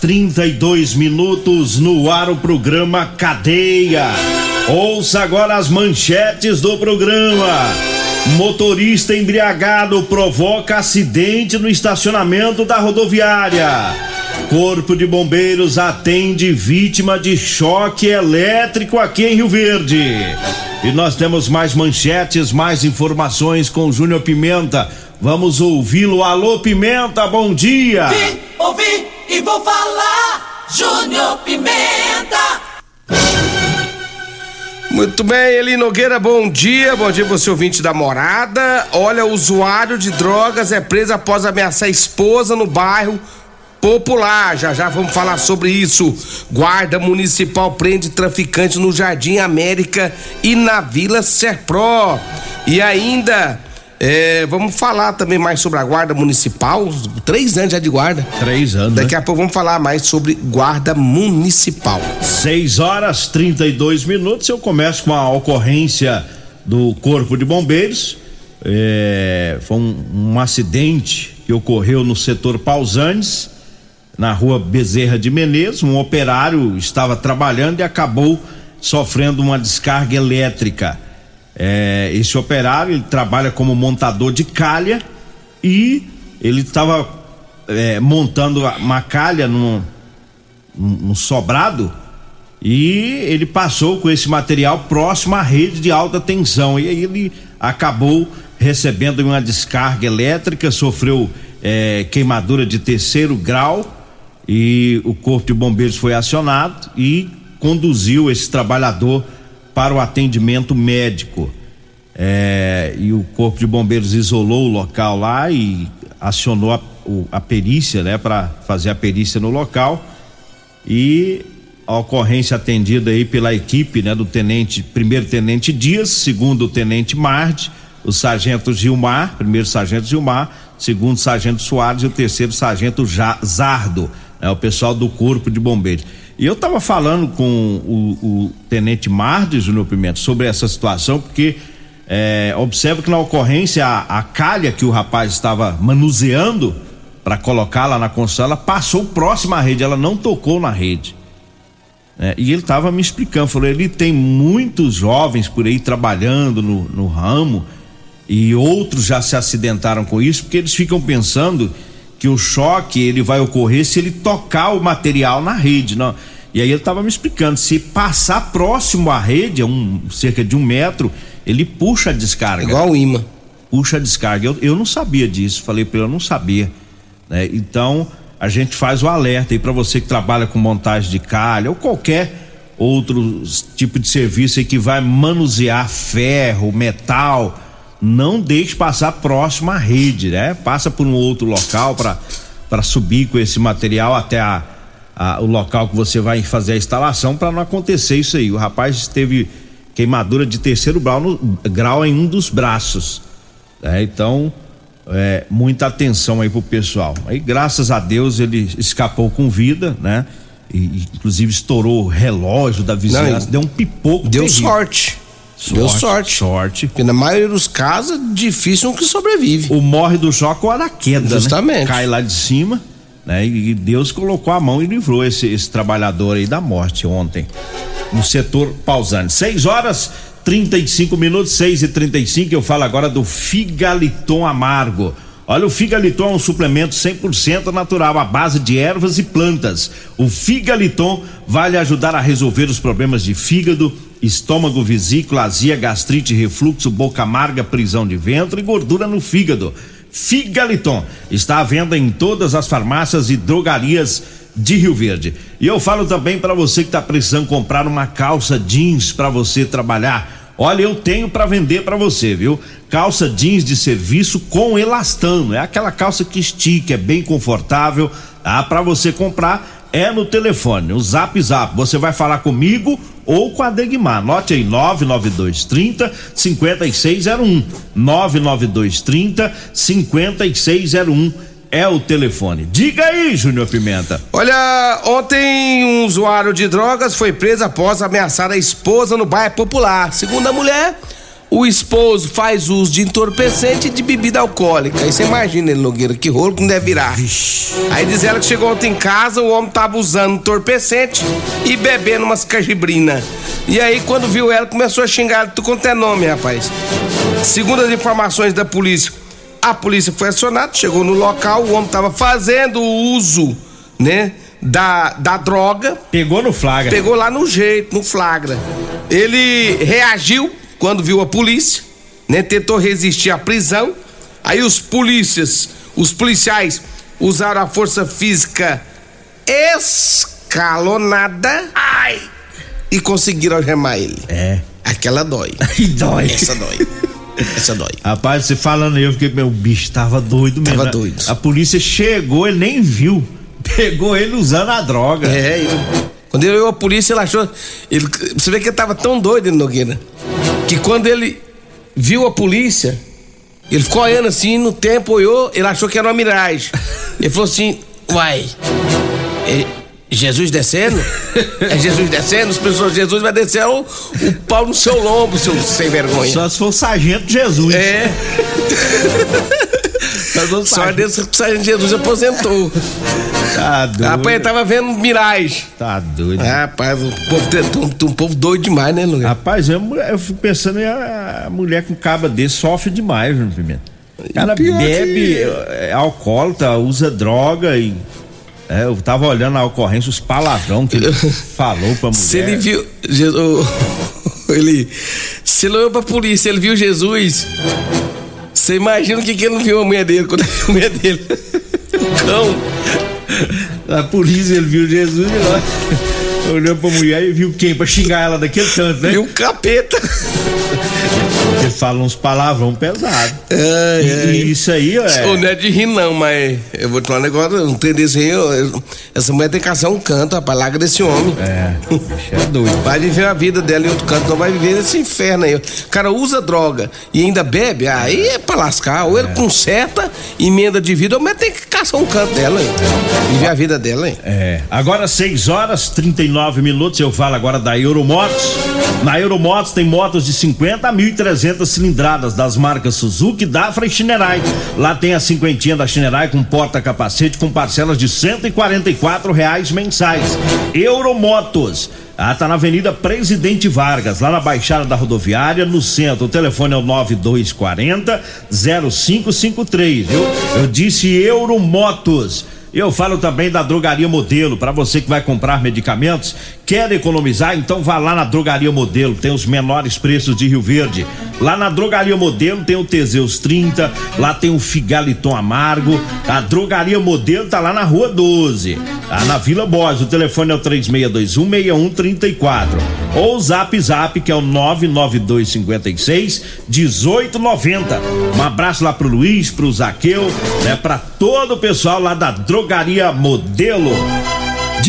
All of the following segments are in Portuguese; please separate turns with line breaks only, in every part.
32 minutos no ar o programa Cadeia. Ouça agora as manchetes do programa. Motorista embriagado provoca acidente no estacionamento da rodoviária. Corpo de Bombeiros atende vítima de choque elétrico aqui em Rio Verde. E nós temos mais manchetes, mais informações com Júnior Pimenta. Vamos ouvi-lo. Alô, Pimenta, bom dia.
Vim, ouvi e vou falar. Júnior Pimenta.
Muito bem, Eli Nogueira, bom dia. Bom dia, você ouvinte da morada. Olha, usuário de drogas é preso após ameaçar a esposa no bairro Popular. Já já vamos falar sobre isso. Guarda Municipal prende traficante no Jardim América e na Vila Serpro. E ainda. É, vamos falar também mais sobre a guarda municipal. Três anos já de guarda.
Três anos.
Daqui
né?
a pouco vamos falar mais sobre guarda municipal.
6 horas 32 minutos. Eu começo com a ocorrência do Corpo de Bombeiros. É, foi um, um acidente que ocorreu no setor Pausanes, na rua Bezerra de Menezes. Um operário estava trabalhando e acabou sofrendo uma descarga elétrica. É, esse operário ele trabalha como montador de calha e ele estava é, montando uma calha num, num sobrado e ele passou com esse material próximo à rede de alta tensão. E aí ele acabou recebendo uma descarga elétrica, sofreu é, queimadura de terceiro grau e o corpo de bombeiros foi acionado e conduziu esse trabalhador para o atendimento médico. É, e o corpo de bombeiros isolou o local lá e acionou a, o, a perícia, né, para fazer a perícia no local. E a ocorrência atendida aí pela equipe, né, do tenente, primeiro tenente Dias, segundo tenente Marde, o sargento Gilmar, primeiro sargento Gilmar, segundo sargento Soares e o terceiro sargento Zardo, né, o pessoal do corpo de bombeiros. E eu estava falando com o, o tenente Marde, Júnior Pimenta, sobre essa situação, porque é, observa que na ocorrência a, a calha que o rapaz estava manuseando para colocar lá na construção, ela passou próxima à rede, ela não tocou na rede. É, e ele estava me explicando, falou, ele tem muitos jovens por aí trabalhando no, no ramo e outros já se acidentaram com isso, porque eles ficam pensando que o choque ele vai ocorrer se ele tocar o material na rede, não. E aí ele estava me explicando, se passar próximo à rede, um, cerca de um metro, ele puxa a descarga.
Igual o imã.
Puxa a descarga. Eu, eu não sabia disso, falei para ele, eu não sabia. Né? Então, a gente faz o alerta aí para você que trabalha com montagem de calha ou qualquer outro tipo de serviço aí que vai manusear ferro, metal, não deixe passar próximo à rede, né? Passa por um outro local para subir com esse material até a, a, o local que você vai fazer a instalação para não acontecer isso aí. O rapaz teve queimadura de terceiro grau, no, grau em um dos braços. Né? Então, é, muita atenção aí pro pessoal. Aí, graças a Deus, ele escapou com vida, né? E, inclusive estourou o relógio da vizinhança,
Não,
deu um pipoco.
Deu
terrível.
sorte. Deu sorte.
Sorte.
Porque na maioria dos casos, difícil um que sobrevive.
O morre do choque ou a da queda,
Justamente.
né? Cai lá de cima, né? E Deus colocou a mão e livrou esse, esse trabalhador aí da morte ontem. No setor pausante. 6 horas 35 minutos, 6 e 35 eu falo agora do Figaliton Amargo. Olha, o Figaliton é um suplemento 100% natural à base de ervas e plantas. O Figaliton vai lhe ajudar a resolver os problemas de fígado, estômago, vesícula, azia, gastrite, refluxo, boca amarga, prisão de ventre e gordura no fígado. Figaliton está à venda em todas as farmácias e drogarias de Rio Verde. E eu falo também para você que está precisando comprar uma calça jeans para você trabalhar Olha, eu tenho para vender para você, viu? Calça jeans de serviço com elastano. É aquela calça que estica, é bem confortável. Tá? Para você comprar é no telefone, o Zap Zap. Você vai falar comigo ou com a Degmar. Anote aí 99230 5601. 99230 5601 é o telefone. Diga aí, Júnior Pimenta.
Olha, ontem um usuário de drogas foi preso após ameaçar a esposa no bairro Popular. Segundo a mulher, o esposo faz uso de entorpecente e de bebida alcoólica. Aí você imagina, ele, Nogueira, que rolo que não deve virar. Aí diz ela que chegou ontem em casa, o homem tava usando entorpecente e bebendo umas cajibrina. E aí, quando viu ela, começou a xingar tu quanto é nome, rapaz. Segundo as informações da polícia, a polícia foi acionada, chegou no local, o homem estava fazendo uso, né? Da, da droga.
Pegou no flagra.
Pegou lá no jeito, no flagra. Ele reagiu quando viu a polícia, né? Tentou resistir à prisão. Aí os polícias, os policiais usaram a força física escalonada. Ai! E conseguiram algemar ele.
É.
Aquela dói.
dói.
Essa dói. Essa dói.
Rapaz, você falando aí, eu fiquei, meu bicho tava doido mesmo.
Tava doido.
A polícia chegou, ele nem viu. Pegou ele usando a droga.
É, ele, quando ele viu a polícia, ele achou. Ele, você vê que ele tava tão doido, Nogueira, que quando ele viu a polícia, ele ficou olhando assim, no tempo olhou, ele achou que era uma miragem. Ele falou assim: Uai, é Jesus descendo? É Jesus descendo? As pessoas, Jesus vai descer o, o pau no seu lombo, seu sem vergonha.
Só se for o sargento Jesus.
É. Só desse que Jesus aposentou.
Tá doido.
Rapaz, ele tava vendo miragem.
Tá doido.
Rapaz, o povo, tem um, um povo doido demais, né, Luiz?
Rapaz, eu, eu fico pensando em a, mulher com caba desse sofre demais, viu, Pimenta? Cara bebe,
que-
é alcoólatra, usa droga e. É, eu tava olhando a ocorrência, os palavrão que ele falou pra mulher.
Se ele viu. Jesus, ele. Se ele olhou pra polícia, ele viu Jesus. Você imagina o que, que ele não viu a mulher dele quando ele viu a mulher dele? Cão.
A polícia, ele viu Jesus e lá. Olhou pra mulher e viu quem? Pra xingar ela daquele tanto, né?
Viu o capeta.
Ele fala uns palavrão pesado.
É,
E, e isso aí, é.
Ô, não é de rir, não, mas eu vou te falar um negócio, não tem desse aí. essa mulher tem que caçar um canto, rapaz, larga desse homem.
É, é doido.
Vai viver a vida dela em outro canto, não vai viver nesse inferno aí. O cara usa droga e ainda bebe, aí é pra lascar. Ou ele conserta, emenda de vida, ou mas tem que caçar um canto dela. Viver a vida dela aí.
É, agora 6 horas 39 minutos, eu falo agora da Euromotos. Na Euromotos tem motos de 50 a 1.300 cilindradas das marcas Suzuki, Dafra e Shinerai. Lá tem a cinquentinha da Shinerai com porta-capacete com parcelas de 144 reais mensais. Euromotos. Ah, tá na Avenida Presidente Vargas, lá na Baixada da Rodoviária, no centro. O telefone é o 9240 0553, viu? Eu disse Euromotos. Eu falo também da Drogaria Modelo, para você que vai comprar medicamentos, quer economizar, então vá lá na Drogaria Modelo, tem os menores preços de Rio Verde. Lá na Drogaria Modelo tem o Teseus 30, lá tem o Figaliton Amargo. A Drogaria Modelo tá lá na Rua 12, tá na Vila Borges. O telefone é o 36216134. Ou o Zap Zap, que é o 99256 1890. Um abraço lá pro Luiz, pro Zaqueu, né, para todo o pessoal lá da Drogaria Modelo.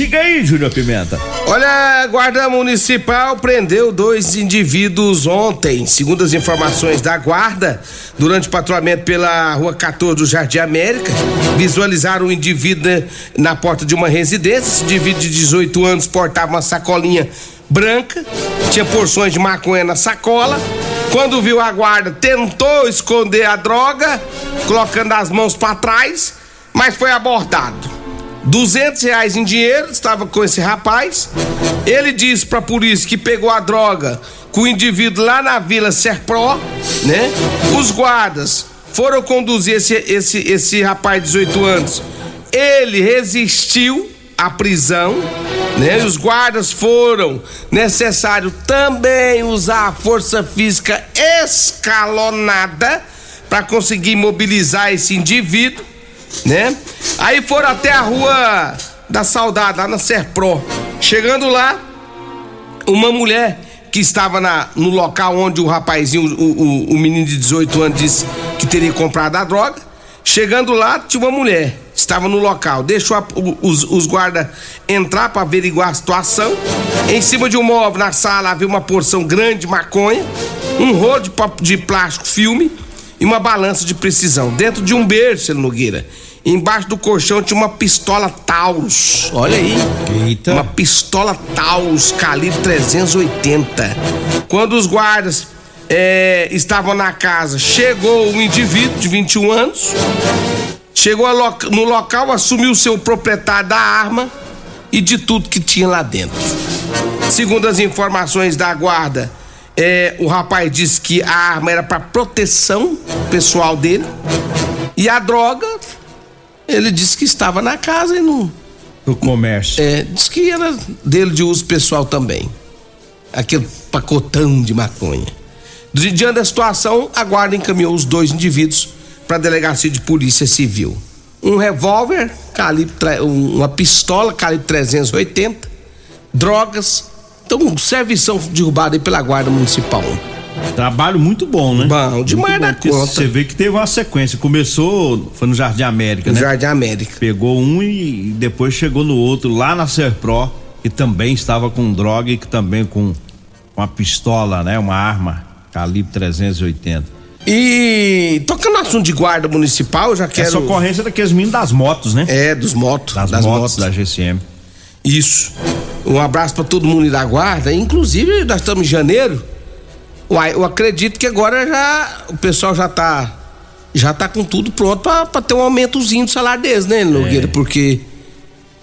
Diga aí, Júnior Pimenta.
Olha, a Guarda Municipal prendeu dois indivíduos ontem. Segundo as informações da Guarda, durante o patrulhamento pela rua 14 do Jardim América, visualizaram um indivíduo na porta de uma residência. Esse indivíduo de 18 anos portava uma sacolinha branca, tinha porções de maconha na sacola. Quando viu a guarda, tentou esconder a droga, colocando as mãos para trás, mas foi abordado. 200 reais em dinheiro estava com esse rapaz. Ele disse pra polícia que pegou a droga com o indivíduo lá na Vila Serpro, né? Os guardas foram conduzir esse, esse, esse rapaz de 18 anos. Ele resistiu à prisão, né? Os guardas foram necessário também usar a força física escalonada para conseguir mobilizar esse indivíduo, né? Aí foram até a rua da Saudade, lá na Serpro. Chegando lá, uma mulher que estava na, no local onde o rapazinho, o, o, o menino de 18 anos, disse que teria comprado a droga. Chegando lá, tinha uma mulher, estava no local, deixou a, os, os guardas entrar para averiguar a situação. Em cima de um móvel na sala havia uma porção grande de maconha, um rolo de, de plástico filme e uma balança de precisão. Dentro de um berço, Nogueira, Embaixo do colchão tinha uma pistola Taurus. Olha aí. Eita. Uma pistola Taurus calibre 380. Quando os guardas é, estavam na casa, chegou um indivíduo de 21 anos. Chegou no local, assumiu o seu proprietário da arma e de tudo que tinha lá dentro. Segundo as informações da guarda, é, o rapaz disse que a arma era para proteção pessoal dele e a droga ele disse que estava na casa e não.
No comércio.
É, disse que era dele de uso pessoal também. Aquele pacotão de maconha. Diante da situação, a guarda encaminhou os dois indivíduos para a delegacia de polícia civil. Um revólver, calibre, uma pistola calibre 380, drogas. Então, servição derrubada pela guarda municipal.
Trabalho muito bom, né?
Bom, demais da conta.
Você vê que teve uma sequência. Começou, foi no Jardim América,
no
né?
Jardim América.
Pegou um e depois chegou no outro, lá na Serpro, que também estava com droga e que também com uma pistola, né? Uma arma, calibre 380.
E tocando no assunto de guarda municipal, já quero.
Essa ocorrência daqueles meninos das motos, né?
É, dos motos.
Das, das motos, motos da GCM.
Isso. Um abraço para todo mundo da guarda. Inclusive, nós estamos em janeiro. Uai, eu acredito que agora já o pessoal já tá já tá com tudo pronto para ter um aumentozinho do salário deles, né, Nogueira? É. Porque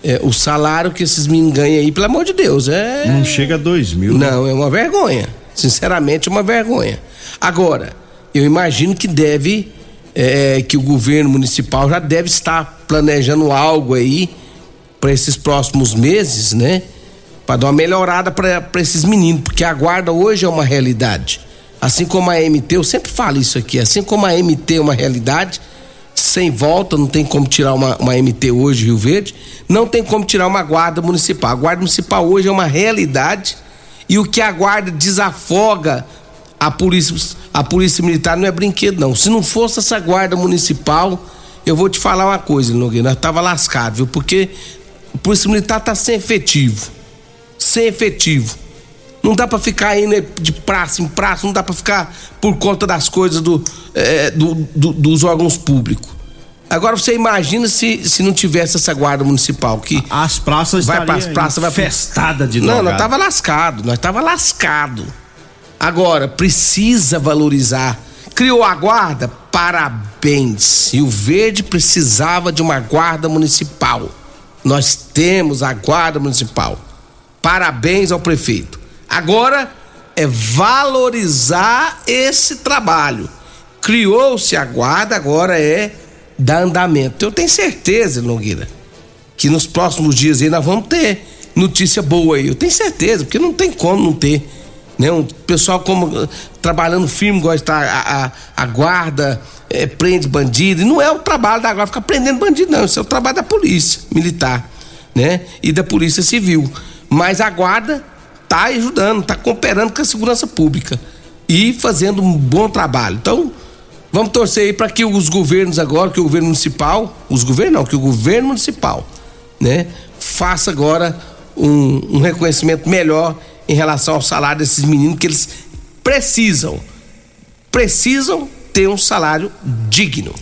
é, o salário que esses meninos ganham aí, pelo amor de Deus, é.
Não chega a dois mil.
Né? Não, né? é uma vergonha. Sinceramente, é uma vergonha. Agora, eu imagino que deve. É, que o governo municipal já deve estar planejando algo aí para esses próximos meses, né? Para dar uma melhorada para esses meninos, porque a guarda hoje é uma realidade. Assim como a MT, eu sempre falo isso aqui, assim como a MT é uma realidade, sem volta, não tem como tirar uma, uma MT hoje, Rio Verde, não tem como tirar uma guarda municipal. A guarda municipal hoje é uma realidade e o que a guarda desafoga a polícia, a polícia militar não é brinquedo, não. Se não fosse essa guarda municipal, eu vou te falar uma coisa, Nogueira, nós tava lascado, viu? Porque a polícia militar tá sem efetivo ser efetivo. Não dá para ficar indo de praça em praça, não dá para ficar por conta das coisas do, é, do, do, dos órgãos públicos. Agora você imagina se, se não tivesse essa guarda municipal que
as praças
vai para as praças vai
festada de
Não, nós tava lascado, nós tava lascado. Agora precisa valorizar. Criou a guarda, parabéns. E o Verde precisava de uma guarda municipal. Nós temos a guarda municipal. Parabéns ao prefeito. Agora é valorizar esse trabalho. Criou-se a guarda, agora é dar andamento. Eu tenho certeza, Nogueira, que nos próximos dias nós vamos ter notícia boa aí. Eu tenho certeza, porque não tem como não ter. Né? Um pessoal como trabalhando firme, gosta a, a, a guarda, é, prende bandido. E não é o trabalho da guarda ficar prendendo bandido, não. Isso é o trabalho da polícia militar, né? E da polícia civil. Mas a guarda está ajudando, está cooperando com a segurança pública e fazendo um bom trabalho. Então, vamos torcer aí para que os governos agora, que o governo municipal, os governos não, que o governo municipal, né, faça agora um, um reconhecimento melhor em relação ao salário desses meninos que eles precisam, precisam ter um salário digno.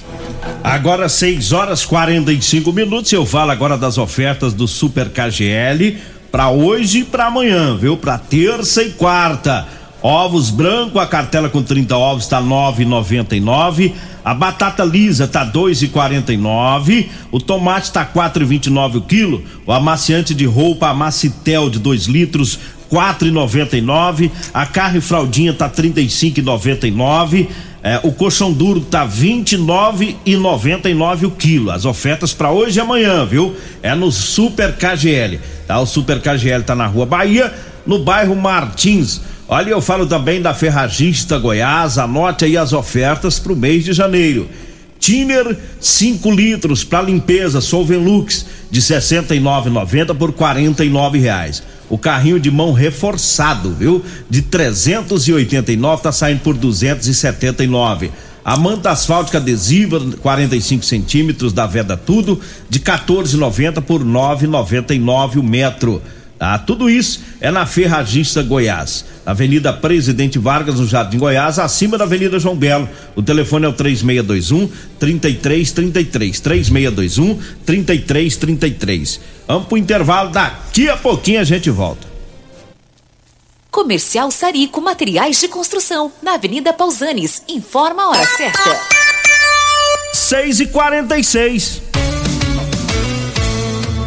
Agora 6 horas 45 minutos, eu falo agora das ofertas do Super KGL para hoje e para amanhã, viu? Para terça e quarta. Ovos branco, a cartela com 30 ovos está 9,99. A batata lisa tá 2,49, o tomate tá 4,29 o quilo, o amaciante de roupa Amacitel de 2 litros 4,99, a carne fraldinha tá 35,99, é, o colchão duro tá 29,99 o quilo. As ofertas para hoje e amanhã, viu? É no Super KGL. Tá? O Super KGL tá na Rua Bahia, no bairro Martins. Olha, eu falo também da Ferragista Goiás, anote aí as ofertas para o mês de janeiro. Tiner 5 litros para limpeza Solvenlux de 69,90 por 49 reais. O carrinho de mão reforçado, viu? De 389 tá saindo por 279. A manta asfáltica adesiva 45 centímetros da Veda Tudo de 14,90 por 9,99 o metro. Tá? Tudo isso é na Ferragista Goiás, Avenida Presidente Vargas, no Jardim Goiás, acima da Avenida João Belo. O telefone é o 3621 3333. 3621 3333. Vamos pro intervalo, daqui a pouquinho a gente volta.
Comercial Sarico Materiais de Construção, na Avenida Pausanes. Informa a hora certa.
6 e 46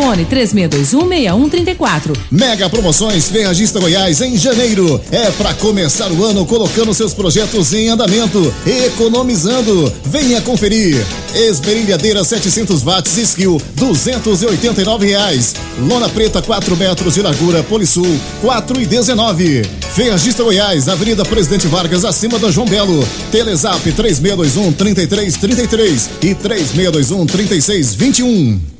Fone 36216134.
Mega promoções Ferragista Goiás em janeiro. É para começar o ano colocando seus projetos em andamento, economizando. Venha conferir. Esmerilhadeira 700 watts Skill, 289 reais. Lona preta 4 metros de largura Polisul, 4 e 19. Ferragista Goiás, Avenida Presidente Vargas, acima da João Belo. Telezap 3621 3333 e 3621 3621.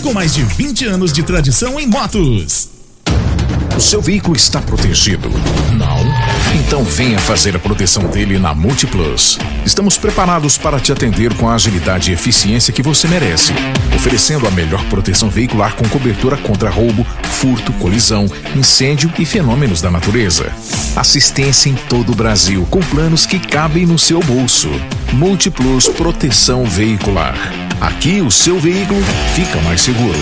com mais de 20 anos de tradição em motos.
O seu veículo está protegido? Não? Então venha fazer a proteção dele na Multiplus. Estamos preparados para te atender com a agilidade e eficiência que você merece, oferecendo a melhor proteção veicular com cobertura contra roubo, furto, colisão, incêndio e fenômenos da natureza. Assistência em todo o Brasil, com planos que cabem no seu bolso. Multiplus Proteção Veicular. Aqui o seu veículo fica mais seguro.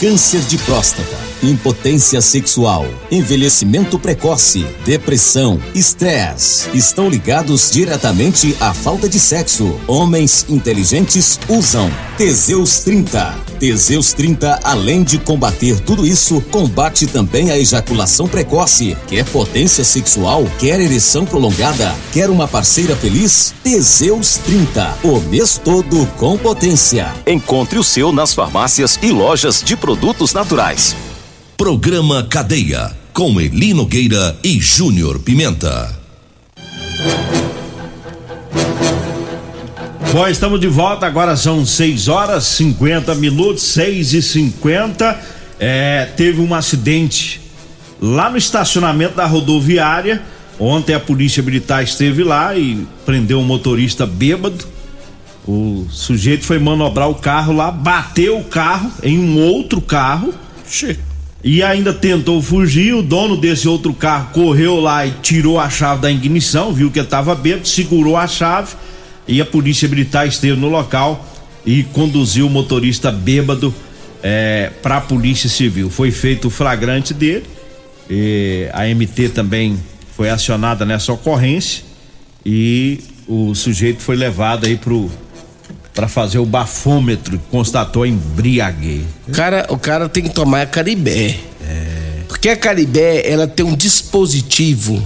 Câncer de próstata, impotência sexual, envelhecimento precoce, depressão, estresse estão ligados diretamente à falta de sexo. Homens inteligentes usam Teseus 30. Teseus 30, além de combater tudo isso, combate também a ejaculação precoce. Quer potência sexual? Quer ereção prolongada? Quer uma parceira feliz? Teseus 30, o mês todo com potência. Encontre o seu nas farmácias e lojas de produtos naturais. Programa Cadeia, com Eli Nogueira e Júnior Pimenta.
Bom, estamos de volta, agora são 6 horas 50 minutos, 6 e 50 é, Teve um acidente lá no estacionamento da rodoviária. Ontem a polícia militar esteve lá e prendeu um motorista bêbado. O sujeito foi manobrar o carro lá, bateu o carro em um outro carro. E ainda tentou fugir. O dono desse outro carro correu lá e tirou a chave da ignição, viu que ele estava bêbado, segurou a chave e a polícia militar esteve no local e conduziu o motorista bêbado é, para a polícia civil. Foi feito o flagrante dele. a MT também foi acionada nessa ocorrência e o sujeito foi levado aí pro para fazer o bafômetro, constatou embriaguez.
O cara, o cara tem que tomar a Caribé. É. Porque a Caribé, ela tem um dispositivo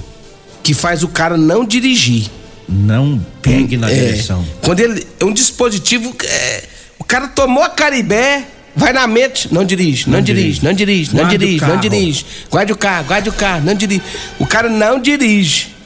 que faz o cara não dirigir.
Não pegue na é. direção.
Quando ele é um dispositivo, é, o cara tomou a Caribé, vai na mente, não dirige, não, não dirige, dirige, não dirige, não dirige, não dirige. Guarde o carro, guarde o carro, não dirige. O cara não dirige.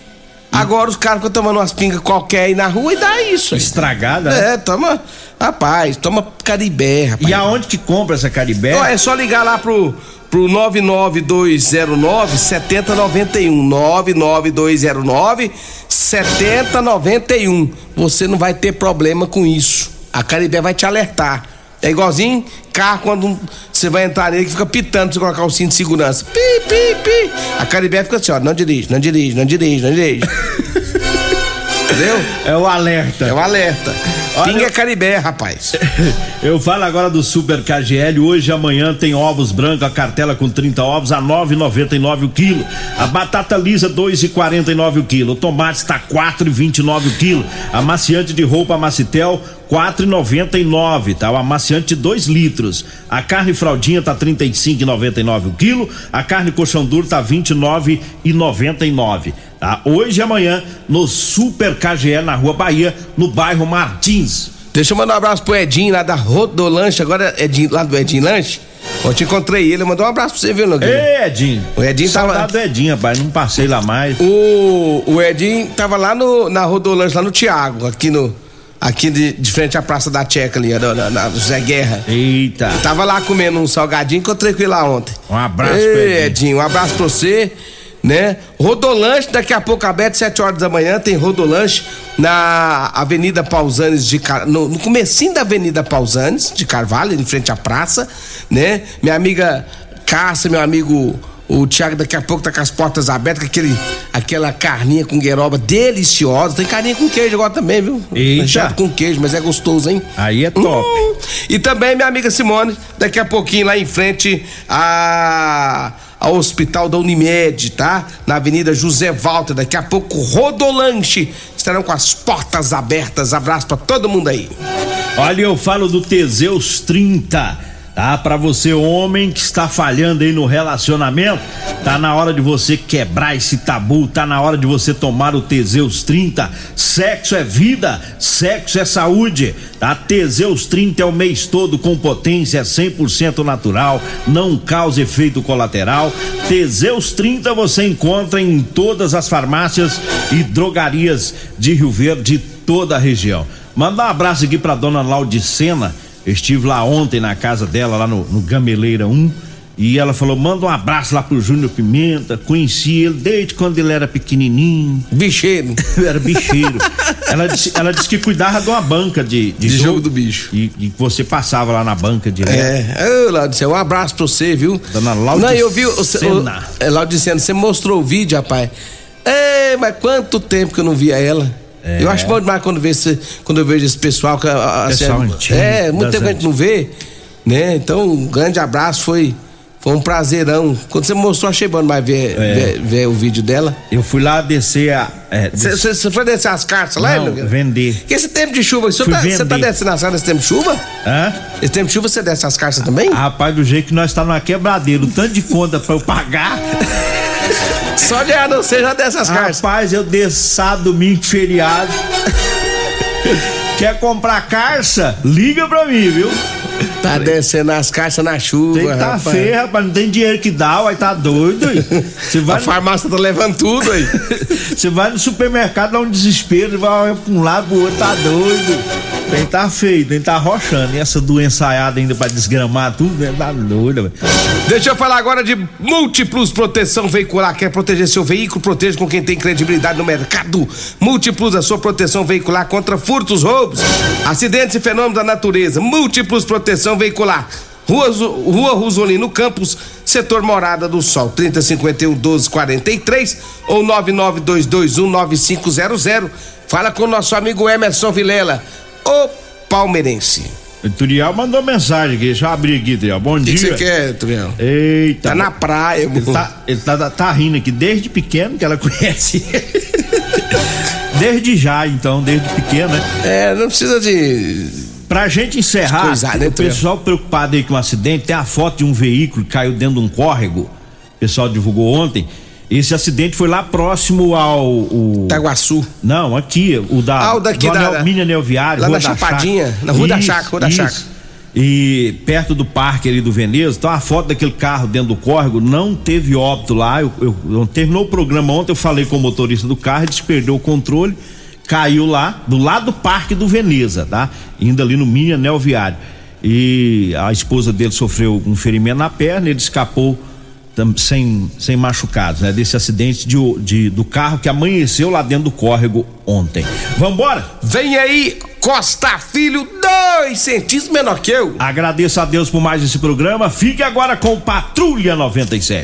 Agora os caras ficam tomando umas pingas qualquer aí na rua e dá isso.
Estragada? Né?
É, toma. Rapaz, toma caribé, rapaz.
E aonde que compra essa caribé?
É só ligar lá pro, pro 99209 7091. 99209 7091. Você não vai ter problema com isso. A Caribé vai te alertar. É igualzinho carro quando você vai entrar nele que fica pitando pra você colocar o cinto de segurança. Pi, pi, pi. A Caribé fica assim, ó, não dirige, não dirige, não dirige, não dirige. Entendeu?
É o alerta.
É o alerta. Olha, Pinga Caribé, rapaz.
Eu falo agora do Super KGL. Hoje e amanhã tem ovos brancos, a cartela com 30 ovos a 9,99 o quilo. A batata lisa 2,49 o quilo. O tomate está 4,29 o quilo. Amaciante de roupa Macitel 4,99, tá? O amaciante de 2 litros. A carne fraldinha tá 35,99 o quilo. A carne colchão duro tá 29,99. Tá? Hoje e amanhã no Super KGE na Rua Bahia, no bairro Martins.
Deixa eu mandar um abraço pro Edinho lá da Rodolanche, agora Edinho, lá do Edinho Lanche. Ontem encontrei ele, mandou um abraço pra você, viu, Nogueira?
Ei, Edinho. O Edinho Saudade tava. do Edinho, rapaz, não passei lá mais.
O, o Edinho tava lá no, na Rodolanche, lá no Tiago, aqui no. Aqui de, de frente à Praça da Tcheca ali, na, na, José Guerra.
Eita.
tava lá comendo um salgadinho, encontrei com ele lá ontem.
Um abraço,
Ei, Edinho. Um abraço pra você né? Rodolanche, daqui a pouco aberto, 7 horas da manhã, tem Rodolanche na Avenida Pausanes de Car... no, no comecinho da Avenida Pausanes de Carvalho, em frente à praça, né? Minha amiga Cássia, meu amigo o Thiago daqui a pouco tá com as portas abertas, com aquele, aquela carninha com gueroba deliciosa. Tem carninha com queijo agora também, viu?
Eita.
com queijo, mas é gostoso, hein?
Aí é top. Hum.
E também minha amiga Simone, daqui a pouquinho lá em frente a ao Hospital da Unimed, tá? Na Avenida José Walter. Daqui a pouco, Rodolanche estarão com as portas abertas. Abraço para todo mundo aí.
Olha, eu falo do Teseus 30 tá? Para você homem que está falhando aí no relacionamento, tá na hora de você quebrar esse tabu, tá na hora de você tomar o Teseus 30. Sexo é vida, sexo é saúde. Tá? Teseus 30 é o mês todo com potência 100% natural, não causa efeito colateral. Teseus 30 você encontra em todas as farmácias e drogarias de Rio Verde, toda a região. Manda um abraço aqui pra dona Laudicena estive lá ontem na casa dela, lá no, no Gameleira 1, e ela falou: manda um abraço lá pro Júnior Pimenta. Conheci ele desde quando ele era pequenininho.
Bicheiro.
era bicheiro. ela, disse, ela disse que cuidava de uma banca de,
de, de jogo, jogo, do bicho.
E, e, você passava lá na banca direto.
É, Laudicena, um abraço pra você, viu?
Dona Laudicena. Não, eu vi. O,
o, é, Laudicena, você mostrou o vídeo, rapaz. É, mas quanto tempo que eu não via ela? É. Eu acho bom demais quando, vê esse, quando eu vejo esse pessoal. Que, pessoal antigo, é, muito tempo que a gente não vê, né? Então, um grande abraço, foi. Foi um prazerão. Quando você mostrou, achei bom demais ver, é. ver, ver, o vídeo dela.
Eu fui lá descer a.
Você é, foi descer as cartas lá,
Não, vender.
Que esse tempo de chuva, você tá, tá descendo as cartas nesse tempo de chuva?
Hã?
Esse tempo de chuva você desce as cartas também?
Ah, rapaz, do jeito que nós estamos tá na quebradeira, o tanto de conta pra eu pagar.
Só de não seja dessas
cartas. Rapaz, eu desço sábado, domingo, feriado. Quer comprar carça? Liga pra mim, viu?
Tá descendo as caixas na chuva.
Tem que tá rapaz. feio, rapaz. Não tem dinheiro que dá, vai tá doido.
Vai A no... farmácia tá levando tudo aí.
Você vai no supermercado, dá um desespero, vai pra um lado pro outro, tá doido. Tem tá feio, tem tá rochando. E essa doença aiada ainda pra desgramar tudo, né? Tá velho.
Deixa eu falar agora de Múltiplos Proteção Veicular. Quer proteger seu veículo? Proteja com quem tem credibilidade no mercado. Múltiplos, a sua proteção veicular contra furtos, roubos, acidentes e fenômenos da natureza. Múltiplos Proteção Veicular. Rua, Rua Rosolino Campos, setor Morada do Sol, 3051 1243 ou 99221 9500. Fala com o nosso amigo Emerson Vilela, o palmeirense.
O Turiel mandou mensagem aqui, deixa eu abrir aqui, Turiel. Bom
O que
dia.
que você quer, Turiel?
Eita.
Tá na praia,
Ele tá, ele tá, tá rindo aqui desde pequeno que ela conhece. desde já, então, desde pequeno, né?
É, não precisa de.
Pra gente encerrar,
Coisar, né,
o pessoal preocupado aí com o acidente, tem a foto de um veículo que caiu dentro de um córrego. O pessoal divulgou ontem. Esse acidente foi lá próximo ao. O...
Taguaçu.
Não, aqui, o da.
Ah, o daqui da-
anel, Mini Anel Viário,
lá
Rua
na
da
Chapadinha,
Chácara.
na Rua da
Isso,
Chácara, Rua da
isso.
Chácara.
E perto do parque ali do Veneza, então a foto daquele carro dentro do córrego não teve óbito lá. Eu, eu- eu- terminou o programa ontem, eu falei com o motorista do carro, ele perdeu o controle, caiu lá, do lado do parque do Veneza, tá? Indo ali no mini anel viário. E a esposa dele sofreu um ferimento na perna, ele escapou sem, sem machucados, né? Desse acidente de, de- do carro que amanheceu lá dentro do córrego ontem. Vambora?
Vem aí, Costa Filho, dois centímetros menor que eu.
Agradeço a Deus por mais esse programa. Fique agora com Patrulha 97.